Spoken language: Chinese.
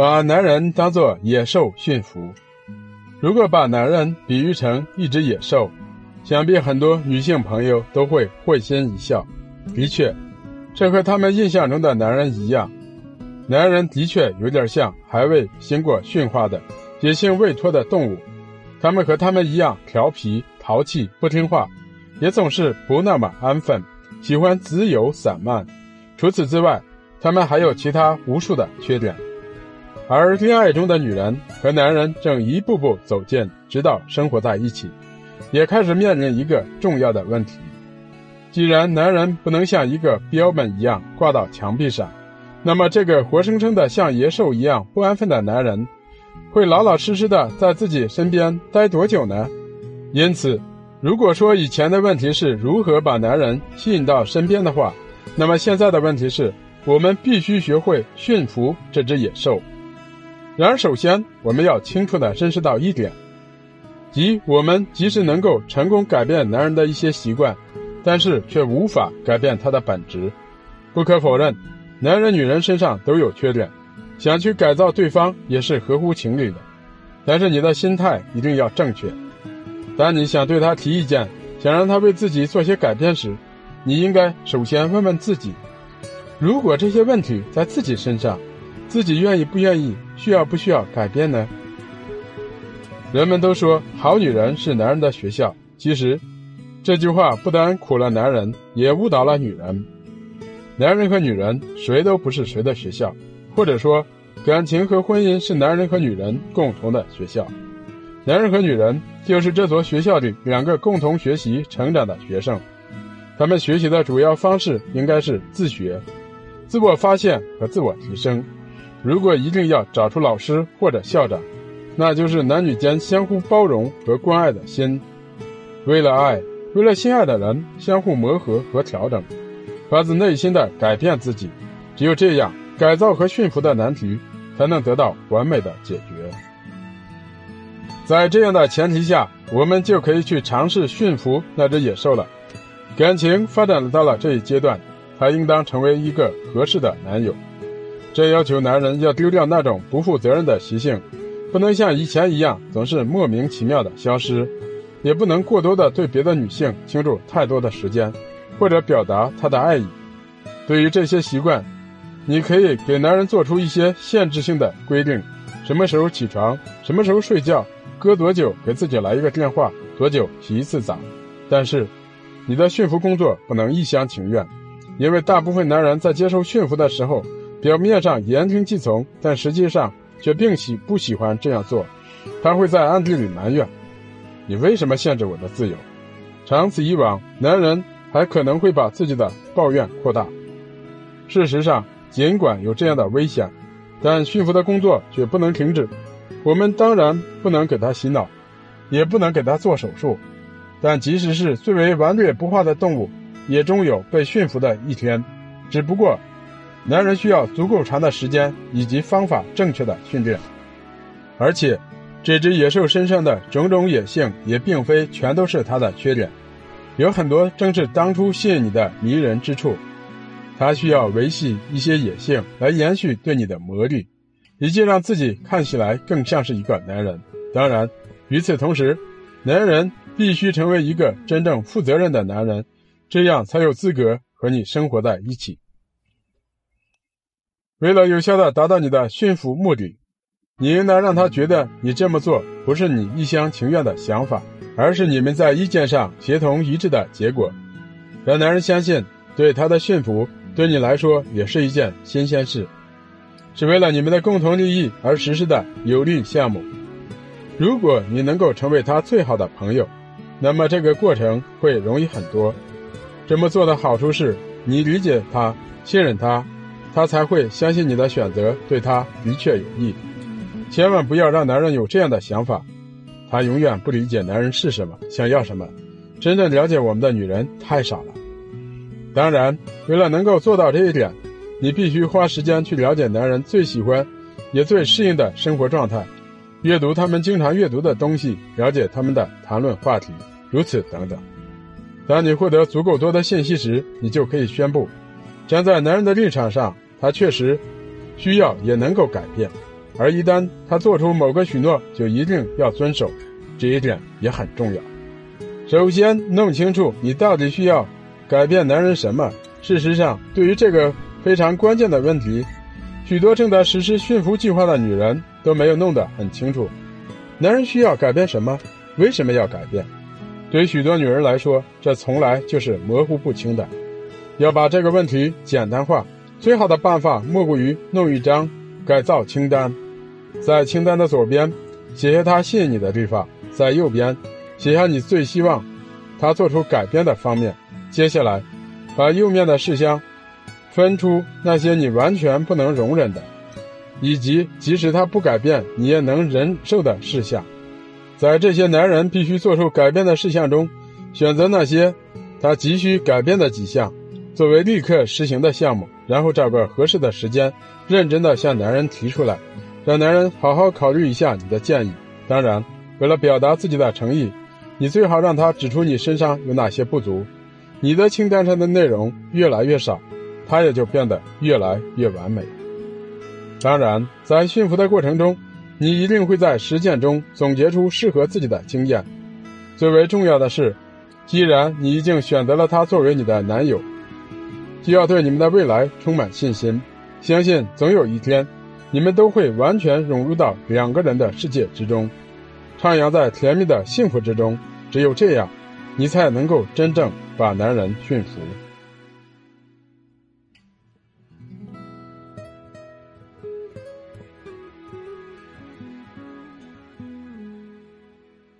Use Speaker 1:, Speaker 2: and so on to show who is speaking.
Speaker 1: 把男人当作野兽驯服。如果把男人比喻成一只野兽，想必很多女性朋友都会会心一笑。的确，这和他们印象中的男人一样，男人的确有点像还未经过驯化的野性未脱的动物。他们和他们一样调皮、淘气、不听话，也总是不那么安分，喜欢自由散漫。除此之外，他们还有其他无数的缺点。而恋爱中的女人和男人正一步步走近，直到生活在一起，也开始面临一个重要的问题：既然男人不能像一个标本一样挂到墙壁上，那么这个活生生的像野兽一样不安分的男人，会老老实实的在自己身边待多久呢？因此，如果说以前的问题是如何把男人吸引到身边的话，那么现在的问题是我们必须学会驯服这只野兽。然而，首先我们要清楚地认识到一点，即我们即使能够成功改变男人的一些习惯，但是却无法改变他的本质。不可否认，男人、女人身上都有缺点，想去改造对方也是合乎情理的。但是你的心态一定要正确。当你想对他提意见，想让他为自己做些改变时，你应该首先问问自己：如果这些问题在自己身上，自己愿意不愿意？需要不需要改变呢？人们都说好女人是男人的学校，其实这句话不但苦了男人，也误导了女人。男人和女人谁都不是谁的学校，或者说感情和婚姻是男人和女人共同的学校。男人和女人就是这所学校里两个共同学习成长的学生，他们学习的主要方式应该是自学、自我发现和自我提升。如果一定要找出老师或者校长，那就是男女间相互包容和关爱的心。为了爱，为了心爱的人，相互磨合和调整，发自内心的改变自己。只有这样，改造和驯服的难题才能得到完美的解决。在这样的前提下，我们就可以去尝试驯服那只野兽了。感情发展到了这一阶段，他应当成为一个合适的男友。这要求男人要丢掉那种不负责任的习性，不能像以前一样总是莫名其妙的消失，也不能过多的对别的女性倾注太多的时间，或者表达他的爱意。对于这些习惯，你可以给男人做出一些限制性的规定：什么时候起床，什么时候睡觉，隔多久给自己来一个电话，多久洗一次澡。但是，你的驯服工作不能一厢情愿，因为大部分男人在接受驯服的时候。表面上言听计从，但实际上却并喜不喜欢这样做。他会在暗地里埋怨：“你为什么限制我的自由？”长此以往，男人还可能会把自己的抱怨扩大。事实上，尽管有这样的危险，但驯服的工作却不能停止。我们当然不能给他洗脑，也不能给他做手术。但即使是最为顽劣不化的动物，也终有被驯服的一天。只不过。男人需要足够长的时间以及方法正确的训练，而且，这只野兽身上的种种野性也并非全都是它的缺点，有很多正是当初吸引你的迷人之处。它需要维系一些野性来延续对你的魔力，以及让自己看起来更像是一个男人。当然，与此同时，男人必须成为一个真正负责任的男人，这样才有资格和你生活在一起。为了有效的达到你的驯服目的，你应当让他觉得你这么做不是你一厢情愿的想法，而是你们在意见上协同一致的结果。让男人相信，对他的驯服对你来说也是一件新鲜事，是为了你们的共同利益而实施的有利项目。如果你能够成为他最好的朋友，那么这个过程会容易很多。这么做的好处是，你理解他，信任他。他才会相信你的选择对他的确有益。千万不要让男人有这样的想法，他永远不理解男人是什么，想要什么。真正了解我们的女人太少了。当然，为了能够做到这一点，你必须花时间去了解男人最喜欢，也最适应的生活状态，阅读他们经常阅读的东西，了解他们的谈论话题，如此等等。当你获得足够多的信息时，你就可以宣布。站在男人的立场上，他确实需要也能够改变，而一旦他做出某个许诺，就一定要遵守，这一点也很重要。首先，弄清楚你到底需要改变男人什么。事实上，对于这个非常关键的问题，许多正在实施驯服计划的女人都没有弄得很清楚。男人需要改变什么？为什么要改变？对于许多女人来说，这从来就是模糊不清的。要把这个问题简单化，最好的办法莫过于弄一张改造清单，在清单的左边写下他吸引你的地方，在右边写下你最希望他做出改变的方面。接下来。把右面的事项分出那些你完全不能容忍的，以及即使他不改变你也能忍受的事项。在这些男人必须做出改变的事项中，选择那些他急需改变的几项，作为立刻实行的项目，然后找个合适的时间，认真的向男人提出来，让男人好好考虑一下你的建议。当然，为了表达自己的诚意，你最好让他指出你身上有哪些不足。你的清单上的内容越来越少，他也就变得越来越完美。当然，在驯服的过程中，你一定会在实践中总结出适合自己的经验。最为重要的是，既然你已经选择了他作为你的男友，就要对你们的未来充满信心，相信总有一天，你们都会完全融入到两个人的世界之中，徜徉在甜蜜的幸福之中。只有这样。你才能够真正把男人驯服。